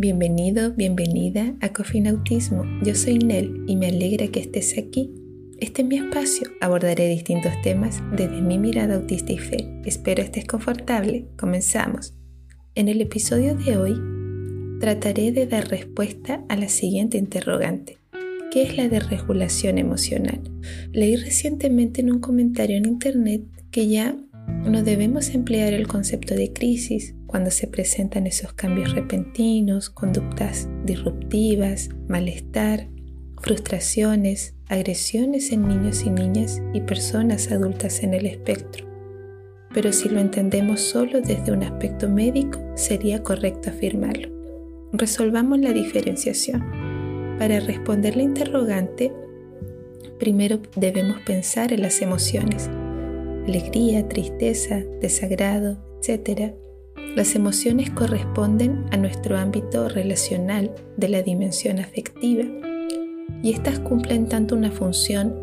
Bienvenido, bienvenida a Cofinautismo. Yo soy Nel y me alegra que estés aquí. Este es mi espacio. Abordaré distintos temas desde mi mirada autista y fe. Espero estés confortable. Comenzamos. En el episodio de hoy trataré de dar respuesta a la siguiente interrogante. ¿Qué es la desregulación emocional? Leí recientemente en un comentario en internet que ya no debemos emplear el concepto de crisis cuando se presentan esos cambios repentinos, conductas disruptivas, malestar, frustraciones, agresiones en niños y niñas y personas adultas en el espectro. Pero si lo entendemos solo desde un aspecto médico, sería correcto afirmarlo. Resolvamos la diferenciación. Para responder la interrogante, primero debemos pensar en las emociones alegría, tristeza, desagrado, etc., las emociones corresponden a nuestro ámbito relacional de la dimensión afectiva y estas cumplen tanto una función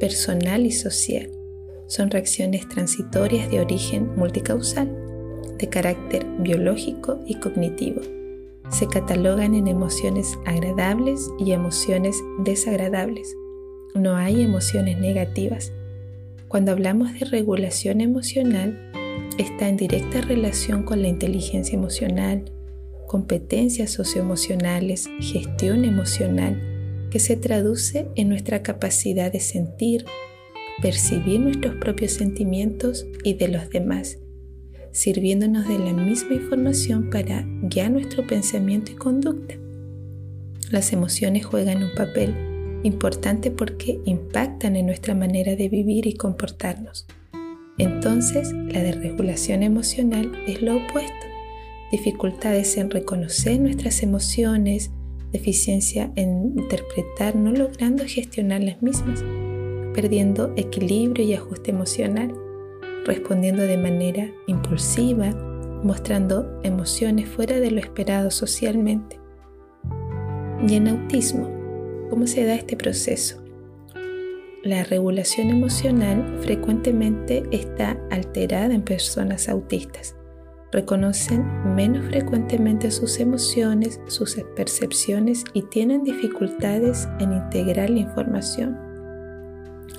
personal y social. Son reacciones transitorias de origen multicausal, de carácter biológico y cognitivo. Se catalogan en emociones agradables y emociones desagradables. No hay emociones negativas. Cuando hablamos de regulación emocional, está en directa relación con la inteligencia emocional, competencias socioemocionales, gestión emocional, que se traduce en nuestra capacidad de sentir, percibir nuestros propios sentimientos y de los demás, sirviéndonos de la misma información para guiar nuestro pensamiento y conducta. Las emociones juegan un papel importante porque impactan en nuestra manera de vivir y comportarnos. Entonces, la desregulación emocional es lo opuesto. Dificultades en reconocer nuestras emociones, deficiencia en interpretar, no logrando gestionar las mismas, perdiendo equilibrio y ajuste emocional, respondiendo de manera impulsiva, mostrando emociones fuera de lo esperado socialmente. Y en autismo, ¿Cómo se da este proceso? La regulación emocional frecuentemente está alterada en personas autistas. Reconocen menos frecuentemente sus emociones, sus percepciones y tienen dificultades en integrar la información.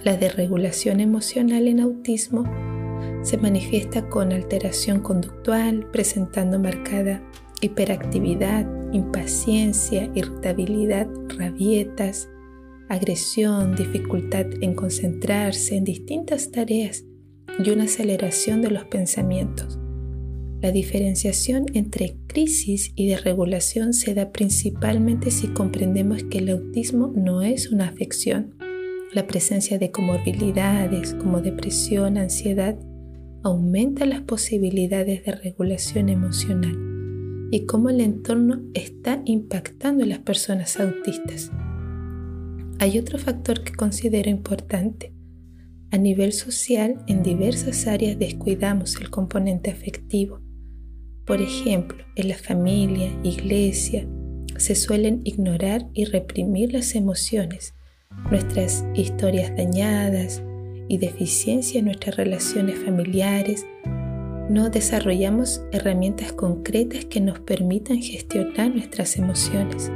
La desregulación emocional en autismo se manifiesta con alteración conductual, presentando marcada hiperactividad, impaciencia, irritabilidad, rabietas, agresión, dificultad en concentrarse en distintas tareas y una aceleración de los pensamientos. La diferenciación entre crisis y desregulación se da principalmente si comprendemos que el autismo no es una afección. La presencia de comorbilidades como depresión, ansiedad, aumenta las posibilidades de regulación emocional y cómo el entorno está impactando a las personas autistas. Hay otro factor que considero importante. A nivel social, en diversas áreas descuidamos el componente afectivo. Por ejemplo, en la familia, iglesia, se suelen ignorar y reprimir las emociones, nuestras historias dañadas y deficiencia en nuestras relaciones familiares no desarrollamos herramientas concretas que nos permitan gestionar nuestras emociones.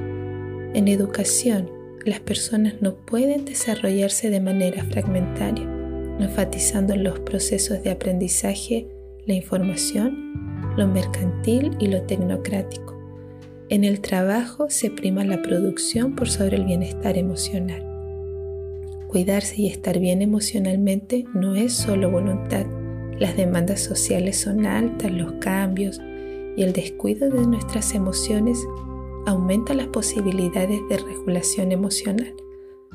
En educación, las personas no pueden desarrollarse de manera fragmentaria, enfatizando los procesos de aprendizaje, la información, lo mercantil y lo tecnocrático. En el trabajo se prima la producción por sobre el bienestar emocional. Cuidarse y estar bien emocionalmente no es solo voluntad, las demandas sociales son altas, los cambios y el descuido de nuestras emociones aumenta las posibilidades de regulación emocional.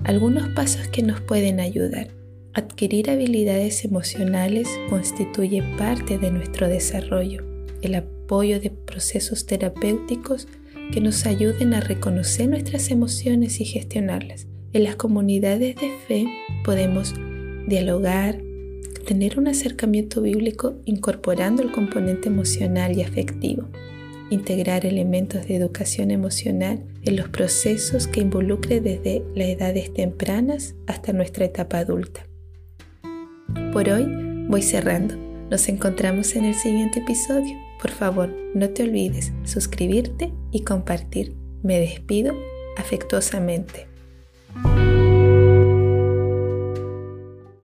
Algunos pasos que nos pueden ayudar. Adquirir habilidades emocionales constituye parte de nuestro desarrollo. El apoyo de procesos terapéuticos que nos ayuden a reconocer nuestras emociones y gestionarlas. En las comunidades de fe podemos dialogar, tener un acercamiento bíblico incorporando el componente emocional y afectivo, integrar elementos de educación emocional en los procesos que involucre desde las edades tempranas hasta nuestra etapa adulta. Por hoy voy cerrando. Nos encontramos en el siguiente episodio. Por favor, no te olvides suscribirte y compartir. Me despido afectuosamente.